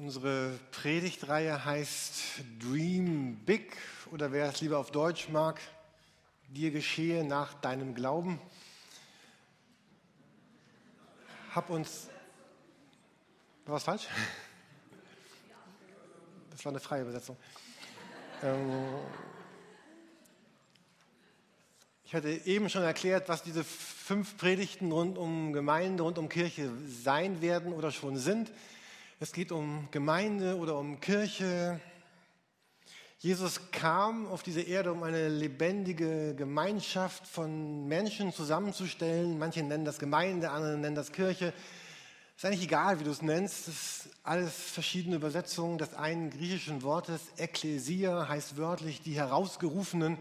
Unsere Predigtreihe heißt Dream Big oder wer es lieber auf Deutsch mag, dir geschehe nach deinem Glauben. Hab uns. War was falsch? Das war eine freie Übersetzung. Ähm, ich hatte eben schon erklärt, was diese fünf Predigten rund um Gemeinde, rund um Kirche sein werden oder schon sind. Es geht um Gemeinde oder um Kirche. Jesus kam auf diese Erde, um eine lebendige Gemeinschaft von Menschen zusammenzustellen. Manche nennen das Gemeinde, andere nennen das Kirche. Ist eigentlich egal, wie du es nennst. Das ist alles verschiedene Übersetzungen des einen griechischen Wortes. Ekklesia heißt wörtlich die Herausgerufenen.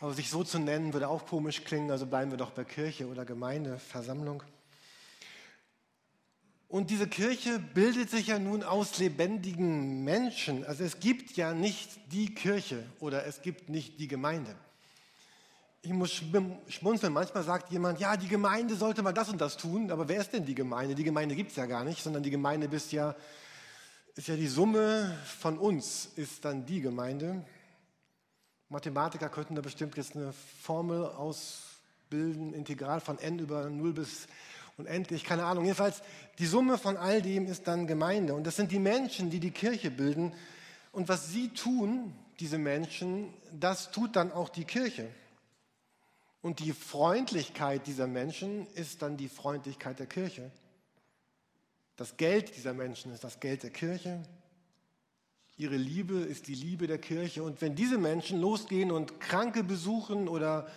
Aber sich so zu nennen, würde auch komisch klingen. Also bleiben wir doch bei Kirche oder Gemeinde, Versammlung. Und diese Kirche bildet sich ja nun aus lebendigen Menschen. Also es gibt ja nicht die Kirche oder es gibt nicht die Gemeinde. Ich muss schmunzeln, manchmal sagt jemand, ja, die Gemeinde sollte mal das und das tun, aber wer ist denn die Gemeinde? Die Gemeinde gibt es ja gar nicht, sondern die Gemeinde ist ja, ist ja die Summe von uns, ist dann die Gemeinde. Mathematiker könnten da bestimmt jetzt eine Formel ausbilden, integral von n über 0 bis unendlich, keine Ahnung. Jedenfalls, die Summe von all dem ist dann Gemeinde. Und das sind die Menschen, die die Kirche bilden. Und was sie tun, diese Menschen, das tut dann auch die Kirche. Und die Freundlichkeit dieser Menschen ist dann die Freundlichkeit der Kirche. Das Geld dieser Menschen ist das Geld der Kirche. Ihre Liebe ist die Liebe der Kirche. Und wenn diese Menschen losgehen und Kranke besuchen oder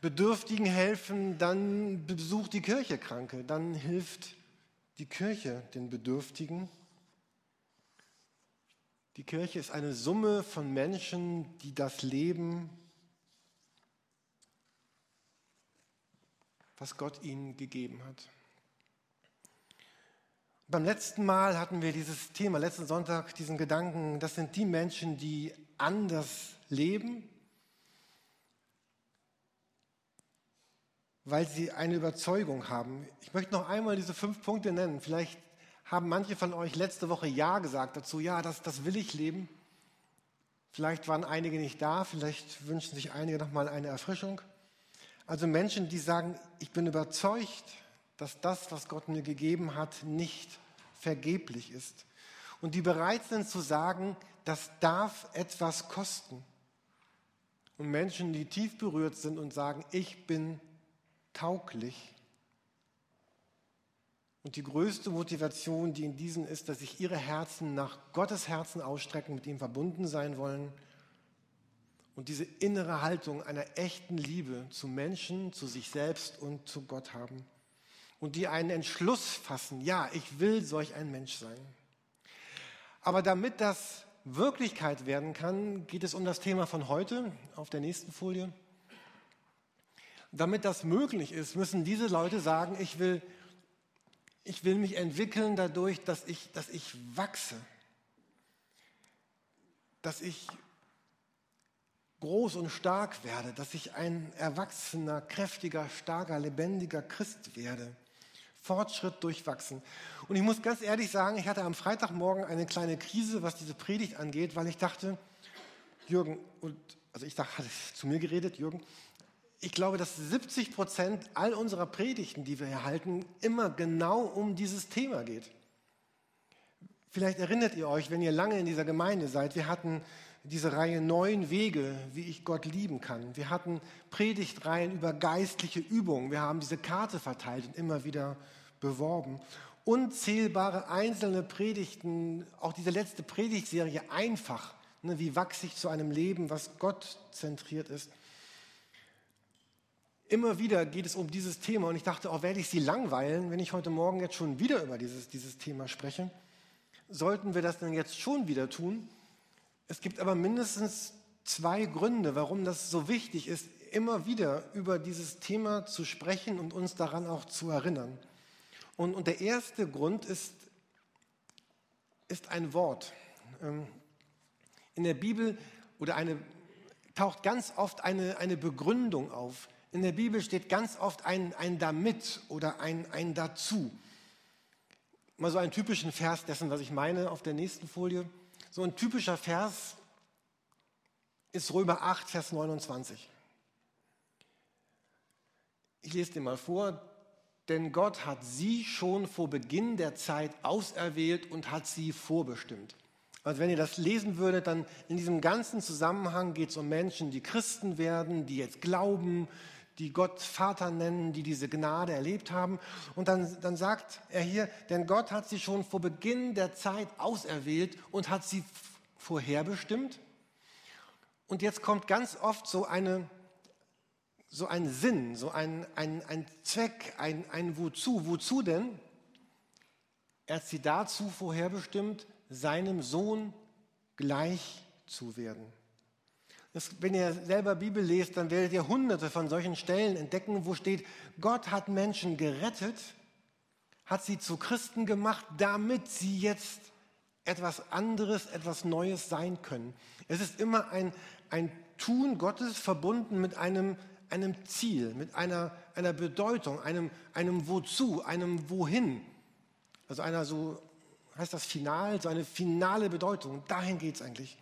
Bedürftigen helfen, dann besucht die Kirche Kranke, dann hilft die Kirche den Bedürftigen. Die Kirche ist eine Summe von Menschen, die das Leben, was Gott ihnen gegeben hat. Beim letzten Mal hatten wir dieses Thema, letzten Sonntag, diesen Gedanken, das sind die Menschen, die anders leben, weil sie eine Überzeugung haben. Ich möchte noch einmal diese fünf Punkte nennen. Vielleicht haben manche von euch letzte Woche Ja gesagt dazu, ja, das, das will ich leben. Vielleicht waren einige nicht da, vielleicht wünschen sich einige noch mal eine Erfrischung. Also Menschen, die sagen, ich bin überzeugt, dass das, was Gott mir gegeben hat, nicht vergeblich ist. Und die bereit sind zu sagen, das darf etwas kosten. Und Menschen, die tief berührt sind und sagen, ich bin tauglich. Und die größte Motivation, die in diesen ist, dass sich ihre Herzen nach Gottes Herzen ausstrecken, mit ihm verbunden sein wollen. Und diese innere Haltung einer echten Liebe zu Menschen, zu sich selbst und zu Gott haben. Und die einen Entschluss fassen, ja, ich will solch ein Mensch sein. Aber damit das Wirklichkeit werden kann, geht es um das Thema von heute auf der nächsten Folie. Damit das möglich ist, müssen diese Leute sagen, ich will, ich will mich entwickeln dadurch, dass ich, dass ich wachse, dass ich groß und stark werde, dass ich ein erwachsener, kräftiger, starker, lebendiger Christ werde. Fortschritt durchwachsen. Und ich muss ganz ehrlich sagen, ich hatte am Freitagmorgen eine kleine Krise, was diese Predigt angeht, weil ich dachte, Jürgen, und also ich dachte, hatte zu mir geredet, Jürgen, ich glaube, dass 70 Prozent all unserer Predigten, die wir hier halten, immer genau um dieses Thema geht. Vielleicht erinnert ihr euch, wenn ihr lange in dieser Gemeinde seid, wir hatten diese Reihe neun Wege, wie ich Gott lieben kann. Wir hatten Predigtreihen über geistliche Übungen. Wir haben diese Karte verteilt und immer wieder beworben. Unzählbare einzelne Predigten, auch diese letzte Predigtserie einfach. Ne, wie ich zu einem Leben, was Gott zentriert ist? Immer wieder geht es um dieses Thema und ich dachte, auch werde ich Sie langweilen, wenn ich heute Morgen jetzt schon wieder über dieses, dieses Thema spreche. Sollten wir das denn jetzt schon wieder tun? Es gibt aber mindestens zwei Gründe, warum das so wichtig ist, immer wieder über dieses Thema zu sprechen und uns daran auch zu erinnern. Und, und der erste Grund ist, ist ein Wort. Ähm, in der Bibel oder eine, taucht ganz oft eine, eine Begründung auf. In der Bibel steht ganz oft ein, ein damit oder ein, ein dazu. mal so einen typischen Vers dessen, was ich meine, auf der nächsten Folie. So ein typischer Vers ist Römer 8, Vers 29. Ich lese den mal vor. Denn Gott hat sie schon vor Beginn der Zeit auserwählt und hat sie vorbestimmt. Also wenn ihr das lesen würdet, dann in diesem ganzen Zusammenhang geht es um Menschen, die Christen werden, die jetzt glauben, die Gott Vater nennen, die diese Gnade erlebt haben. Und dann, dann sagt er hier, denn Gott hat sie schon vor Beginn der Zeit auserwählt und hat sie vorherbestimmt. Und jetzt kommt ganz oft so, eine, so ein Sinn, so ein, ein, ein Zweck, ein, ein Wozu. Wozu denn? Er hat sie dazu vorherbestimmt, seinem Sohn gleich zu werden. Das, wenn ihr selber Bibel lest, dann werdet ihr hunderte von solchen Stellen entdecken, wo steht, Gott hat Menschen gerettet, hat sie zu Christen gemacht, damit sie jetzt etwas anderes, etwas Neues sein können. Es ist immer ein, ein Tun Gottes verbunden mit einem, einem Ziel, mit einer, einer Bedeutung, einem, einem Wozu, einem Wohin. Also einer so, heißt das Final, so eine finale Bedeutung. Dahin geht es eigentlich.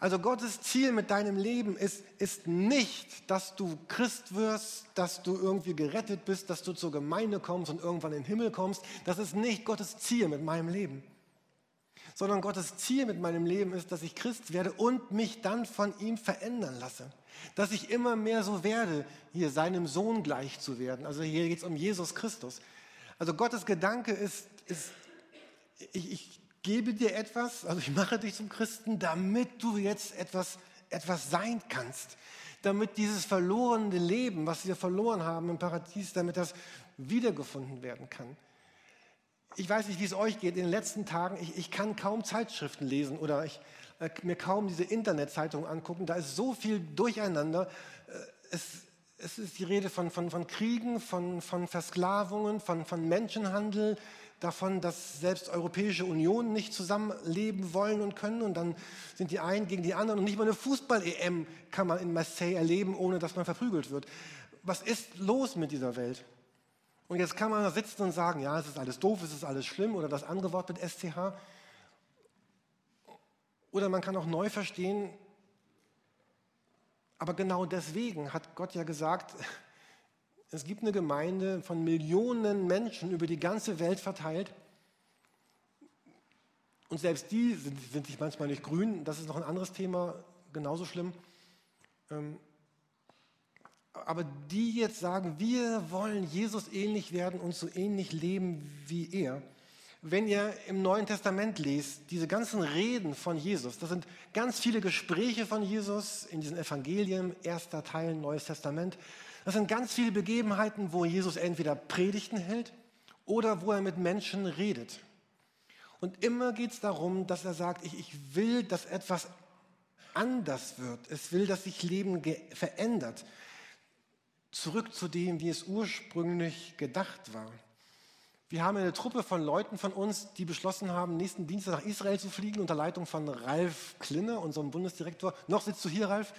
Also Gottes Ziel mit deinem Leben ist, ist nicht, dass du Christ wirst, dass du irgendwie gerettet bist, dass du zur Gemeinde kommst und irgendwann in den Himmel kommst. Das ist nicht Gottes Ziel mit meinem Leben. Sondern Gottes Ziel mit meinem Leben ist, dass ich Christ werde und mich dann von ihm verändern lasse. Dass ich immer mehr so werde, hier seinem Sohn gleich zu werden. Also hier geht es um Jesus Christus. Also Gottes Gedanke ist, ist ich, ich gebe dir etwas, also ich mache dich zum Christen, damit du jetzt etwas, etwas sein kannst. Damit dieses verlorene Leben, was wir verloren haben im Paradies, damit das wiedergefunden werden kann. Ich weiß nicht, wie es euch geht in den letzten Tagen. Ich, ich kann kaum Zeitschriften lesen oder ich, äh, mir kaum diese Internetzeitungen angucken. Da ist so viel Durcheinander. Äh, es, es ist die Rede von, von, von Kriegen, von, von Versklavungen, von, von Menschenhandel, davon, dass selbst Europäische Unionen nicht zusammenleben wollen und können. Und dann sind die einen gegen die anderen. Und nicht mal eine Fußball-EM kann man in Marseille erleben, ohne dass man verprügelt wird. Was ist los mit dieser Welt? Und jetzt kann man da sitzen und sagen, ja, es ist alles doof, es ist alles schlimm oder das andere Wort mit SCH. Oder man kann auch neu verstehen, aber genau deswegen hat Gott ja gesagt, es gibt eine Gemeinde von Millionen Menschen über die ganze Welt verteilt. Und selbst die sind, sind sich manchmal nicht grün. Das ist noch ein anderes Thema, genauso schlimm. Ähm, aber die jetzt sagen, wir wollen Jesus ähnlich werden und so ähnlich leben wie er. Wenn ihr im Neuen Testament lest, diese ganzen Reden von Jesus, das sind ganz viele Gespräche von Jesus in diesen Evangelien, erster Teil Neues Testament. Das sind ganz viele Begebenheiten, wo Jesus entweder Predigten hält oder wo er mit Menschen redet. Und immer geht es darum, dass er sagt, ich, ich will, dass etwas anders wird. Es will, dass sich Leben verändert. Zurück zu dem, wie es ursprünglich gedacht war. Wir haben eine Truppe von Leuten von uns, die beschlossen haben, nächsten Dienstag nach Israel zu fliegen, unter Leitung von Ralf Klinner, unserem Bundesdirektor. Noch sitzt du hier, Ralf.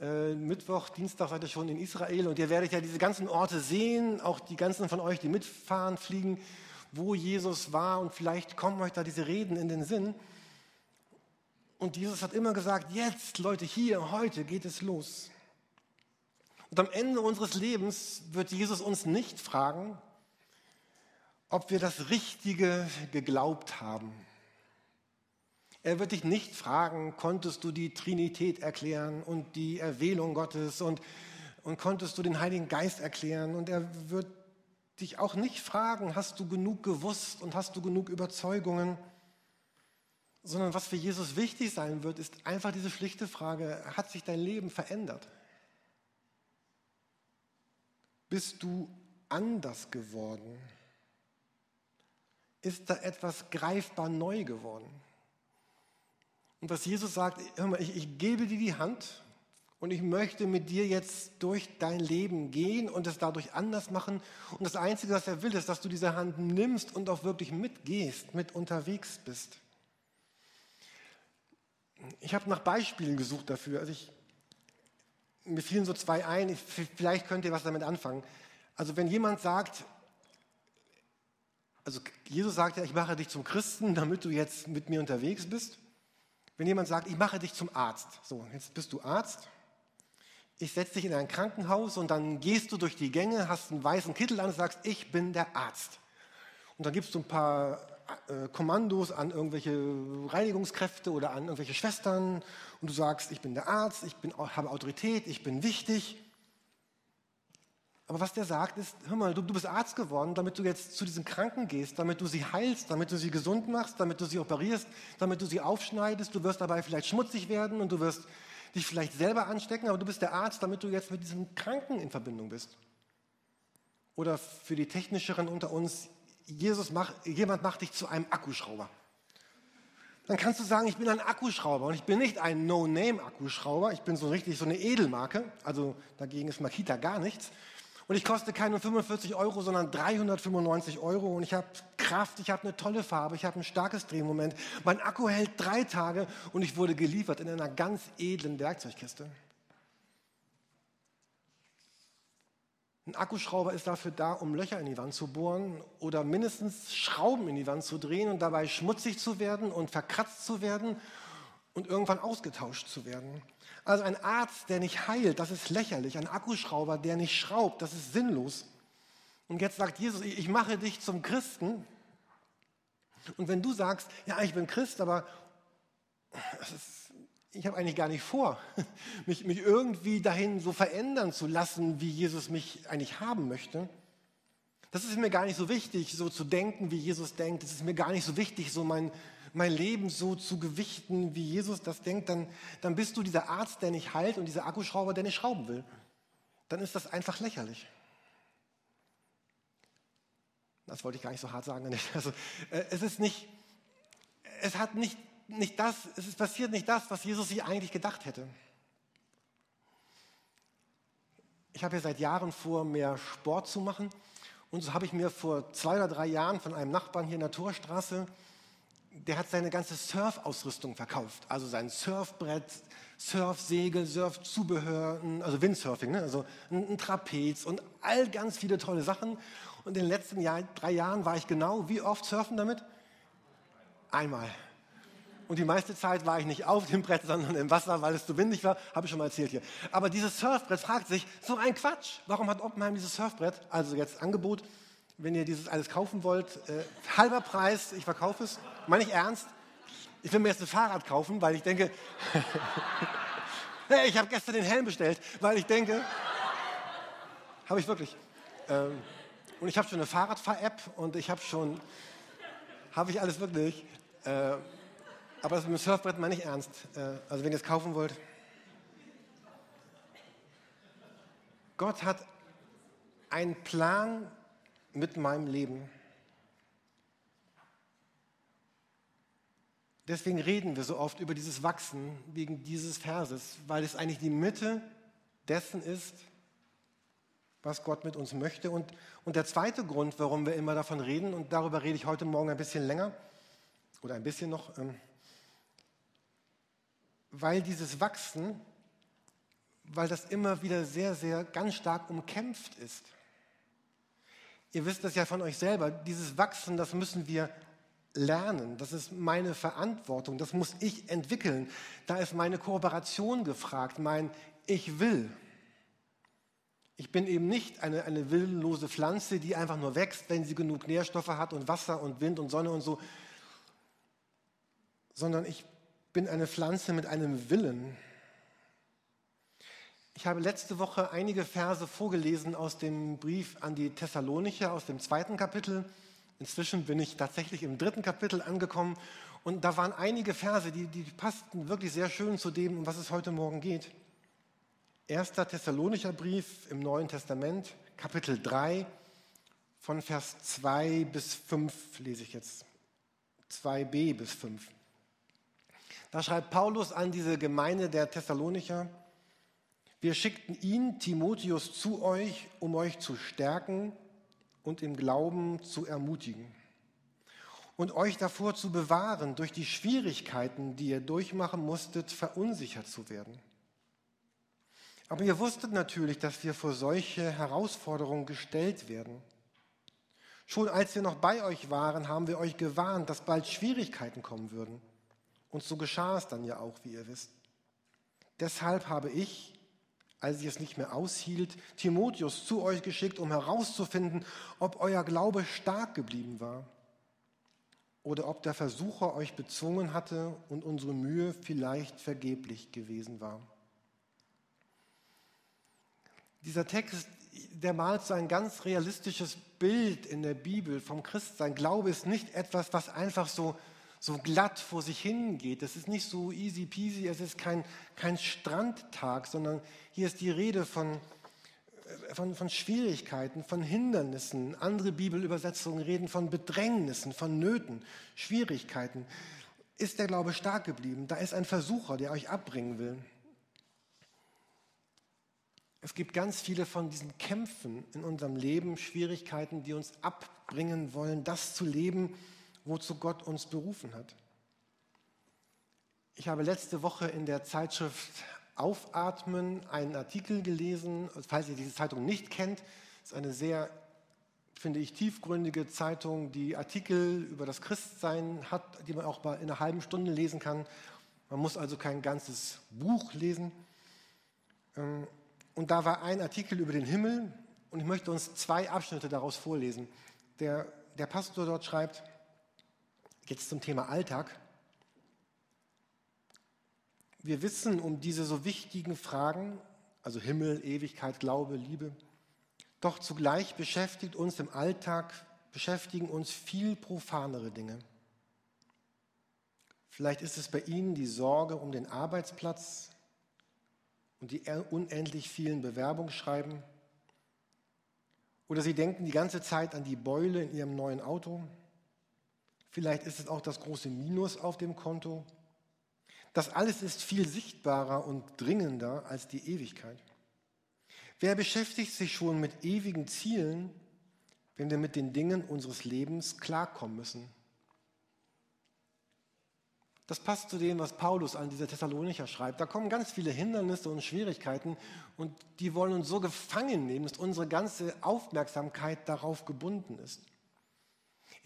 Äh, Mittwoch, Dienstag seid ihr schon in Israel und ihr werdet ja diese ganzen Orte sehen, auch die ganzen von euch, die mitfahren, fliegen, wo Jesus war und vielleicht kommen euch da diese Reden in den Sinn. Und Jesus hat immer gesagt, jetzt Leute, hier, heute geht es los. Und am Ende unseres Lebens wird Jesus uns nicht fragen, ob wir das Richtige geglaubt haben er wird dich nicht fragen, konntest du die Trinität erklären und die Erwählung Gottes und, und konntest du den Heiligen Geist erklären. Und er wird dich auch nicht fragen, hast du genug gewusst und hast du genug Überzeugungen, sondern was für Jesus wichtig sein wird, ist einfach diese schlichte Frage, hat sich dein Leben verändert? Bist du anders geworden? Ist da etwas greifbar neu geworden? Und dass Jesus sagt, hör mal, ich, ich gebe dir die Hand und ich möchte mit dir jetzt durch dein Leben gehen und es dadurch anders machen. Und das Einzige, was er will, ist, dass du diese Hand nimmst und auch wirklich mitgehst, mit unterwegs bist. Ich habe nach Beispielen gesucht dafür. Also ich, mir fielen so zwei ein, ich, vielleicht könnt ihr was damit anfangen. Also wenn jemand sagt, also Jesus sagt ja, ich mache dich zum Christen, damit du jetzt mit mir unterwegs bist. Wenn jemand sagt, ich mache dich zum Arzt, so, jetzt bist du Arzt, ich setze dich in ein Krankenhaus und dann gehst du durch die Gänge, hast einen weißen Kittel an und sagst, ich bin der Arzt. Und dann gibst du ein paar äh, Kommandos an irgendwelche Reinigungskräfte oder an irgendwelche Schwestern und du sagst, ich bin der Arzt, ich bin, habe Autorität, ich bin wichtig. Aber was der sagt ist, hör mal, du, du bist Arzt geworden, damit du jetzt zu diesen Kranken gehst, damit du sie heilst, damit du sie gesund machst, damit du sie operierst, damit du sie aufschneidest. Du wirst dabei vielleicht schmutzig werden und du wirst dich vielleicht selber anstecken, aber du bist der Arzt, damit du jetzt mit diesem Kranken in Verbindung bist. Oder für die Technischeren unter uns, Jesus macht, jemand macht dich zu einem Akkuschrauber. Dann kannst du sagen, ich bin ein Akkuschrauber und ich bin nicht ein No-Name-Akkuschrauber, ich bin so richtig so eine Edelmarke, also dagegen ist Makita gar nichts. Und ich koste keine 45 Euro, sondern 395 Euro. Und ich habe Kraft, ich habe eine tolle Farbe, ich habe ein starkes Drehmoment. Mein Akku hält drei Tage und ich wurde geliefert in einer ganz edlen Werkzeugkiste. Ein Akkuschrauber ist dafür da, um Löcher in die Wand zu bohren oder mindestens Schrauben in die Wand zu drehen und dabei schmutzig zu werden und verkratzt zu werden und irgendwann ausgetauscht zu werden. Also ein Arzt, der nicht heilt, das ist lächerlich. Ein Akkuschrauber, der nicht schraubt, das ist sinnlos. Und jetzt sagt Jesus, ich mache dich zum Christen. Und wenn du sagst, ja, ich bin Christ, aber ist, ich habe eigentlich gar nicht vor, mich, mich irgendwie dahin so verändern zu lassen, wie Jesus mich eigentlich haben möchte. Das ist mir gar nicht so wichtig, so zu denken, wie Jesus denkt. Es ist mir gar nicht so wichtig, so mein, mein Leben so zu gewichten, wie Jesus das denkt, dann, dann bist du dieser Arzt, der nicht heilt und dieser Akkuschrauber, der nicht schrauben will. Dann ist das einfach lächerlich. Das wollte ich gar nicht so hart sagen. Also, äh, es ist nicht, es hat nicht, nicht das, es ist passiert nicht das, was Jesus sich eigentlich gedacht hätte. Ich habe ja seit Jahren vor, mehr Sport zu machen. Und so habe ich mir vor zwei oder drei Jahren von einem Nachbarn hier in der Torstraße der hat seine ganze Surfausrüstung verkauft. Also sein Surfbrett, Surfsegel, Surfzubehör, also Windsurfing, ne? also ein, ein, Trapez und all ganz viele tolle Sachen. Und in den letzten Jahr, drei Jahren war ich genau wie oft surfen damit? Einmal. Und die meiste Zeit war ich nicht auf dem Brett, sondern im Wasser, weil es zu windig war. Habe ich schon mal erzählt hier. Aber dieses Surfbrett fragt sich, so ein Quatsch. Warum hat Oppenheim dieses Surfbrett? Also jetzt Angebot wenn ihr dieses alles kaufen wollt, äh, halber Preis, ich verkaufe es, meine ich ernst. Ich will mir jetzt ein Fahrrad kaufen, weil ich denke, hey, ich habe gestern den Helm bestellt, weil ich denke, habe ich wirklich. Ähm, und ich habe schon eine Fahrradfahr-App und ich habe schon, habe ich alles wirklich. Äh, aber das mit dem Surfbrett meine ich ernst. Äh, also wenn ihr es kaufen wollt. Gott hat einen Plan mit meinem Leben. Deswegen reden wir so oft über dieses Wachsen wegen dieses Verses, weil es eigentlich die Mitte dessen ist, was Gott mit uns möchte. Und, und der zweite Grund, warum wir immer davon reden, und darüber rede ich heute Morgen ein bisschen länger oder ein bisschen noch, ähm, weil dieses Wachsen, weil das immer wieder sehr, sehr ganz stark umkämpft ist. Ihr wisst das ja von euch selber. Dieses Wachsen, das müssen wir lernen. Das ist meine Verantwortung. Das muss ich entwickeln. Da ist meine Kooperation gefragt, mein Ich will. Ich bin eben nicht eine, eine willenlose Pflanze, die einfach nur wächst, wenn sie genug Nährstoffe hat und Wasser und Wind und Sonne und so, sondern ich bin eine Pflanze mit einem Willen. Ich habe letzte Woche einige Verse vorgelesen aus dem Brief an die Thessalonicher aus dem zweiten Kapitel. Inzwischen bin ich tatsächlich im dritten Kapitel angekommen und da waren einige Verse, die, die passten wirklich sehr schön zu dem, um was es heute Morgen geht. Erster Thessalonicher Brief im Neuen Testament, Kapitel 3, von Vers 2 bis 5 lese ich jetzt. 2b bis 5. Da schreibt Paulus an diese Gemeinde der Thessalonicher, wir schickten ihn, Timotheus, zu euch, um euch zu stärken und im Glauben zu ermutigen und euch davor zu bewahren, durch die Schwierigkeiten, die ihr durchmachen musstet, verunsichert zu werden. Aber ihr wusstet natürlich, dass wir vor solche Herausforderungen gestellt werden. Schon als wir noch bei euch waren, haben wir euch gewarnt, dass bald Schwierigkeiten kommen würden. Und so geschah es dann ja auch, wie ihr wisst. Deshalb habe ich, als ich es nicht mehr aushielt, Timotheus zu euch geschickt, um herauszufinden, ob euer Glaube stark geblieben war oder ob der Versucher euch bezwungen hatte und unsere Mühe vielleicht vergeblich gewesen war. Dieser Text, der malt so ein ganz realistisches Bild in der Bibel vom Christsein. Glaube ist nicht etwas, was einfach so, so glatt vor sich hingeht. Es ist nicht so easy peasy, es ist kein, kein Strandtag, sondern hier ist die Rede von, von, von Schwierigkeiten, von Hindernissen. Andere Bibelübersetzungen reden von Bedrängnissen, von Nöten, Schwierigkeiten. Ist der Glaube stark geblieben? Da ist ein Versucher, der euch abbringen will. Es gibt ganz viele von diesen Kämpfen in unserem Leben, Schwierigkeiten, die uns abbringen wollen, das zu leben, wozu Gott uns berufen hat. Ich habe letzte Woche in der Zeitschrift Aufatmen einen Artikel gelesen, falls ihr diese Zeitung nicht kennt, ist eine sehr, finde ich, tiefgründige Zeitung, die Artikel über das Christsein hat, die man auch mal in einer halben Stunde lesen kann. Man muss also kein ganzes Buch lesen. Ähm, und da war ein Artikel über den Himmel und ich möchte uns zwei Abschnitte daraus vorlesen. Der, der Pastor dort schreibt, jetzt zum Thema Alltag, wir wissen um diese so wichtigen Fragen, also Himmel, Ewigkeit, Glaube, Liebe, doch zugleich beschäftigt uns im Alltag, beschäftigen uns viel profanere Dinge. Vielleicht ist es bei Ihnen die Sorge um den Arbeitsplatz, und die unendlich vielen Bewerbungsschreiben. Oder sie denken die ganze Zeit an die Beule in ihrem neuen Auto. Vielleicht ist es auch das große Minus auf dem Konto. Das alles ist viel sichtbarer und dringender als die Ewigkeit. Wer beschäftigt sich schon mit ewigen Zielen, wenn wir mit den Dingen unseres Lebens klarkommen müssen? Das passt zu dem, was Paulus an diese Thessalonicher schreibt. Da kommen ganz viele Hindernisse und Schwierigkeiten und die wollen uns so gefangen nehmen, dass unsere ganze Aufmerksamkeit darauf gebunden ist.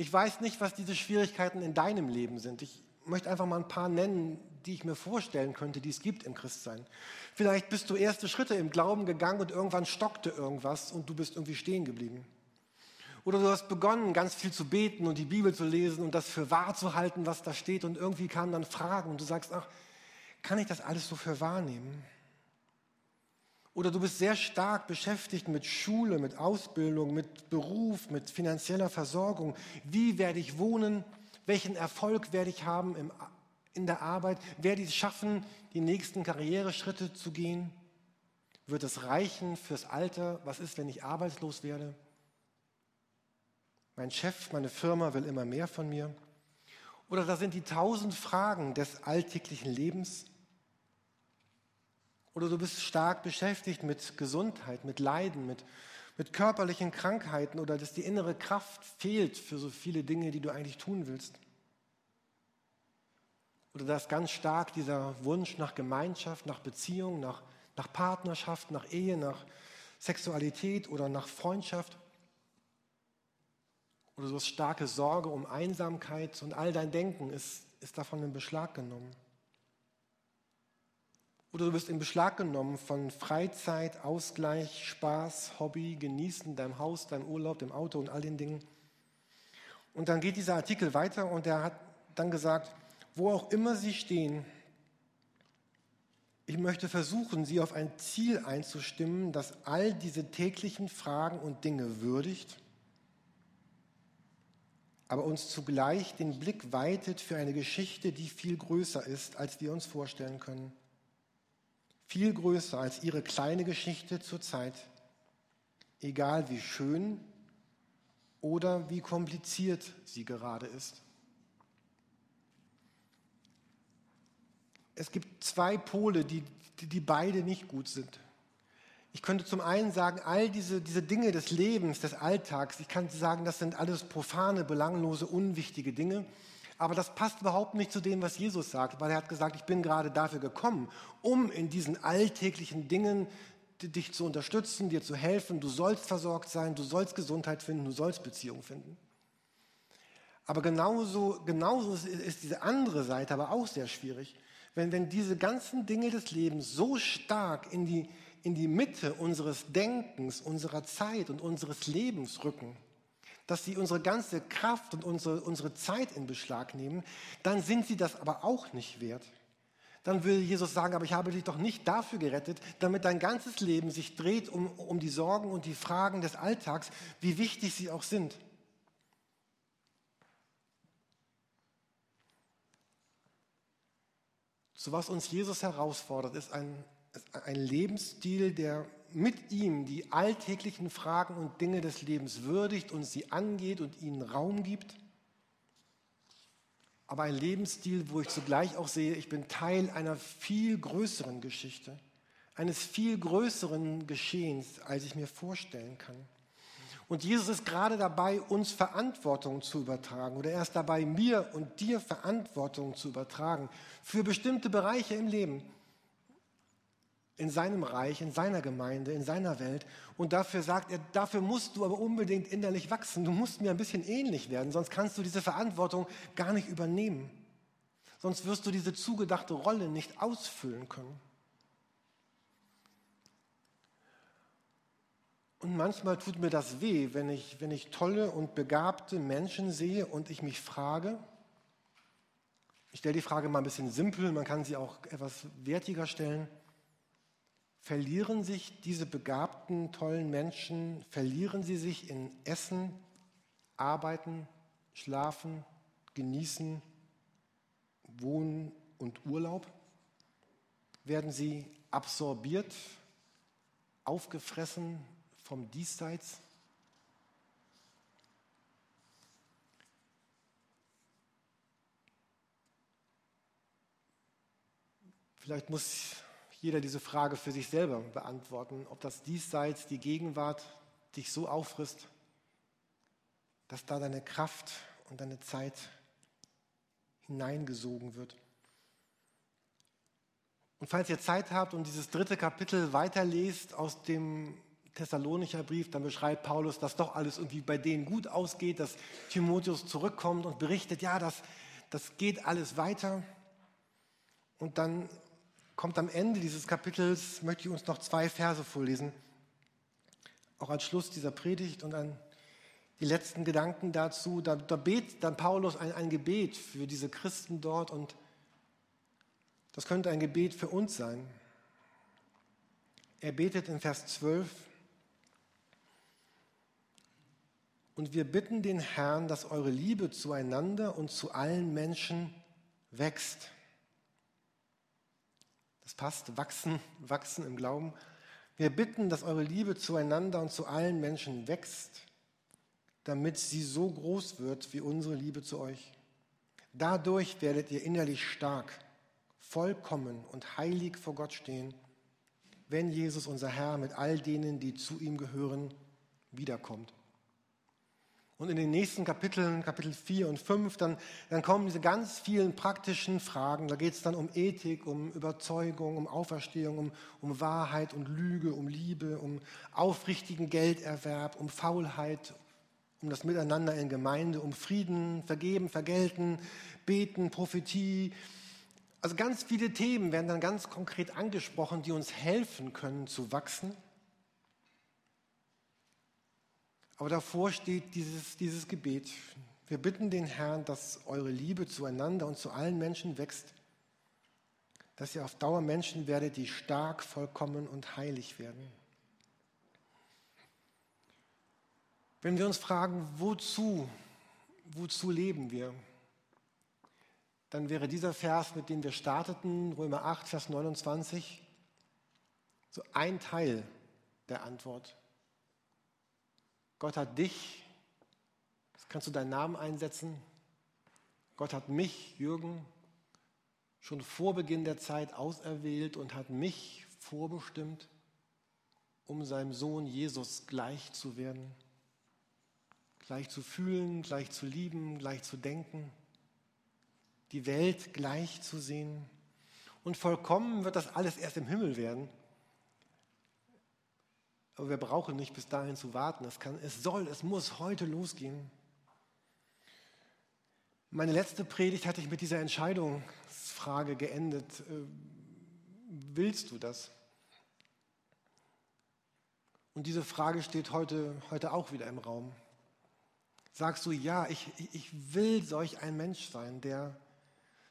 Ich weiß nicht, was diese Schwierigkeiten in deinem Leben sind. Ich möchte einfach mal ein paar nennen, die ich mir vorstellen könnte, die es gibt im Christsein. Vielleicht bist du erste Schritte im Glauben gegangen und irgendwann stockte irgendwas und du bist irgendwie stehen geblieben. Oder du hast begonnen, ganz viel zu beten und die Bibel zu lesen und das für wahr zu halten, was da steht. Und irgendwie kamen dann Fragen und du sagst, ach, kann ich das alles so für wahrnehmen? Oder du bist sehr stark beschäftigt mit Schule, mit Ausbildung, mit Beruf, mit finanzieller Versorgung. Wie werde ich wohnen? Welchen Erfolg werde ich haben im, in der Arbeit? Werde ich es schaffen, die nächsten Karriereschritte zu gehen? Wird es reichen fürs Alter? Was ist, wenn ich arbeitslos werde? Mein Chef, meine Firma will immer mehr von mir. Oder da sind die tausend Fragen des alltäglichen Lebens. Oder du bist stark beschäftigt mit Gesundheit, mit Leiden, mit, mit körperlichen Krankheiten oder dass die innere Kraft fehlt für so viele Dinge, die du eigentlich tun willst. Oder da ist ganz stark dieser Wunsch nach Gemeinschaft, nach Beziehung, nach, nach Partnerschaft, nach Ehe, nach Sexualität oder nach Freundschaft. Oder du hast starke Sorge um Einsamkeit und all dein Denken ist, ist davon in Beschlag genommen. Oder du bist in Beschlag genommen von Freizeit, Ausgleich, Spaß, Hobby, Genießen, deinem Haus, deinem Urlaub, dem Auto und all den Dingen. Und dann geht dieser Artikel weiter und er hat dann gesagt, wo auch immer Sie stehen, ich möchte versuchen, Sie auf ein Ziel einzustimmen, das all diese täglichen Fragen und Dinge würdigt aber uns zugleich den Blick weitet für eine Geschichte, die viel größer ist, als wir uns vorstellen können. Viel größer als ihre kleine Geschichte zur Zeit, egal wie schön oder wie kompliziert sie gerade ist. Es gibt zwei Pole, die, die, die beide nicht gut sind. Ich könnte zum einen sagen, all diese, diese Dinge des Lebens, des Alltags, ich kann sagen, das sind alles profane, belanglose, unwichtige Dinge. Aber das passt überhaupt nicht zu dem, was Jesus sagt, weil er hat gesagt, ich bin gerade dafür gekommen, um in diesen alltäglichen Dingen dich zu unterstützen, dir zu helfen. Du sollst versorgt sein, du sollst Gesundheit finden, du sollst Beziehung finden. Aber genauso, genauso ist, diese andere Seite aber auch sehr schwierig. Wenn, wenn diese ganzen Dinge des Lebens so stark in die, in die Mitte unseres Denkens, unserer Zeit und unseres Lebens rücken, dass sie unsere ganze Kraft und unsere, unsere Zeit in Beschlag nehmen, dann sind sie das aber auch nicht wert. Dann will Jesus sagen, aber ich habe dich doch nicht dafür gerettet, damit dein ganzes Leben sich dreht um, um die Sorgen und die Fragen des Alltags, wie wichtig sie auch sind. So was uns Jesus herausfordert, ist ein, ein Lebensstil, der mit ihm die alltäglichen Fragen und Dinge des Lebens würdigt und sie angeht und ihnen Raum gibt. Aber ein Lebensstil, wo ich zugleich auch sehe, ich bin Teil einer viel größeren Geschichte, eines viel größeren Geschehens, als ich mir vorstellen kann. Und Jesus ist gerade dabei, uns Verantwortung zu übertragen. Oder er ist dabei, mir und dir Verantwortung zu übertragen für bestimmte Bereiche im Leben in seinem Reich, in seiner Gemeinde, in seiner Welt. Und dafür sagt er, dafür musst du aber unbedingt innerlich wachsen. Du musst mir ein bisschen ähnlich werden, sonst kannst du diese Verantwortung gar nicht übernehmen. Sonst wirst du diese zugedachte Rolle nicht ausfüllen können. Und manchmal tut mir das weh, wenn ich, wenn ich tolle und begabte Menschen sehe und ich mich frage, ich stelle die Frage mal ein bisschen simpel, man kann sie auch etwas wertiger stellen, verlieren sich diese begabten, tollen Menschen, verlieren sie sich in Essen, Arbeiten, Schlafen, Genießen, Wohnen und Urlaub? Werden sie absorbiert, aufgefressen vom Diesseits? Vielleicht muss jeder diese Frage für sich selber beantworten, ob das Diesseits, die Gegenwart dich so auffrisst, dass da deine Kraft und deine Zeit hineingesogen wird. Und falls ihr Zeit habt und dieses dritte Kapitel weiterlest aus dem Thessalonicher Brief, dann beschreibt Paulus, dass doch alles irgendwie bei denen gut ausgeht, dass Timotheus zurückkommt und berichtet, ja, das, das geht alles weiter. Und dann kommt am Ende dieses Kapitels, möchte ich uns noch zwei Verse vorlesen, auch als Schluss dieser Predigt und an die letzten Gedanken dazu. Da, da betet dann Paulus ein, ein Gebet für diese Christen dort und das könnte ein Gebet für uns sein. Er betet in Vers 12, und wir bitten den Herrn, dass eure Liebe zueinander und zu allen Menschen wächst passt, wachsen, wachsen im Glauben. Wir bitten, dass eure Liebe zueinander und zu allen Menschen wächst, damit sie so groß wird wie unsere Liebe zu euch. Dadurch werdet ihr innerlich stark, vollkommen und heilig vor Gott stehen, wenn Jesus, unser Herr, mit all denen, die zu ihm gehören, wiederkommt. Und in den nächsten Kapiteln, Kapitel 4 und 5, dann, dann kommen diese ganz vielen praktischen Fragen. Da geht es dann um Ethik, um Überzeugung, um Auferstehung, um, um Wahrheit und Lüge, um Liebe, um aufrichtigen Gelderwerb, um Faulheit, um das Miteinander in Gemeinde, um Frieden, Vergeben, Vergelten, Beten, Prophetie. Also ganz viele Themen werden dann ganz konkret angesprochen, die uns helfen können zu wachsen Aber davor steht dieses, dieses Gebet. Wir bitten den Herrn, dass eure Liebe zueinander und zu allen Menschen wächst, dass ihr auf Dauer Menschen werdet, die stark, vollkommen und heilig werden. Wenn wir uns fragen, wozu, wozu leben wir, dann wäre dieser Vers, mit dem wir starteten, Römer 8, Vers 29, so ein Teil der Antwort. Gott hat dich, das kannst du deinen Namen einsetzen. Gott hat mich, Jürgen, schon vor Beginn der Zeit auserwählt und hat mich vorbestimmt, um seinem Sohn Jesus gleich zu werden. Gleich zu fühlen, gleich zu lieben, gleich zu denken, die Welt gleich zu sehen. Und vollkommen wird das alles erst im Himmel werden, Aber wir brauchen nicht bis dahin zu warten. Es, kann, es soll, es muss heute losgehen. Meine letzte Predigt hatte ich mit dieser Entscheidungsfrage geendet. Äh, willst du das? Und diese Frage steht heute, heute auch wieder im Raum. Sagst du, ja, ich, ich will solch ein Mensch sein, der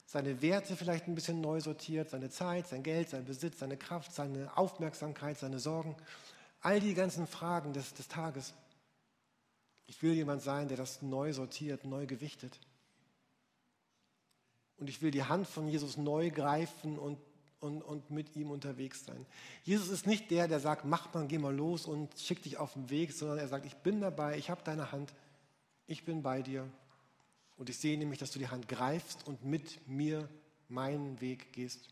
seine Werte vielleicht ein bisschen neu sortiert, seine Zeit, sein Geld, sein Besitz, seine Kraft, seine Aufmerksamkeit, seine Sorgen, all die ganzen Fragen des, des Tages. Ich will jemand sein, der das neu sortiert, neu gewichtet. Und ich will die Hand von Jesus neu greifen und und, und mit ihm unterwegs sein. Jesus ist nicht der, der sagt, mach mal, geh mal los und schick dich auf den Weg, sondern er sagt, ich bin dabei, ich habe deine Hand, ich bin bei dir. Und ich sehe nämlich, dass du die Hand greifst und mit mir meinen Weg gehst.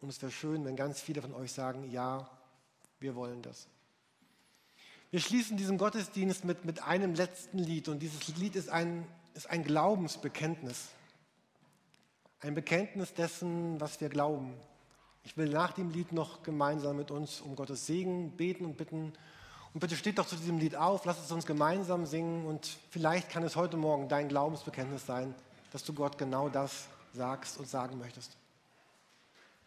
Und es wäre schön, wenn ganz viele von euch sagen, ja, wir wollen das. Wir schließen diesen Gottesdienst mit, mit einem letzten Lied und dieses Lied ist ein, ist ein Glaubensbekenntnis. Ein Bekenntnis dessen, was wir glauben. Ich will nach dem Lied noch gemeinsam mit uns um Gottes Segen beten und bitten. Und bitte steht doch zu diesem Lied auf, lass es uns gemeinsam singen und vielleicht kann es heute Morgen dein Glaubensbekenntnis sein, dass du Gott genau das sagst und sagen möchtest.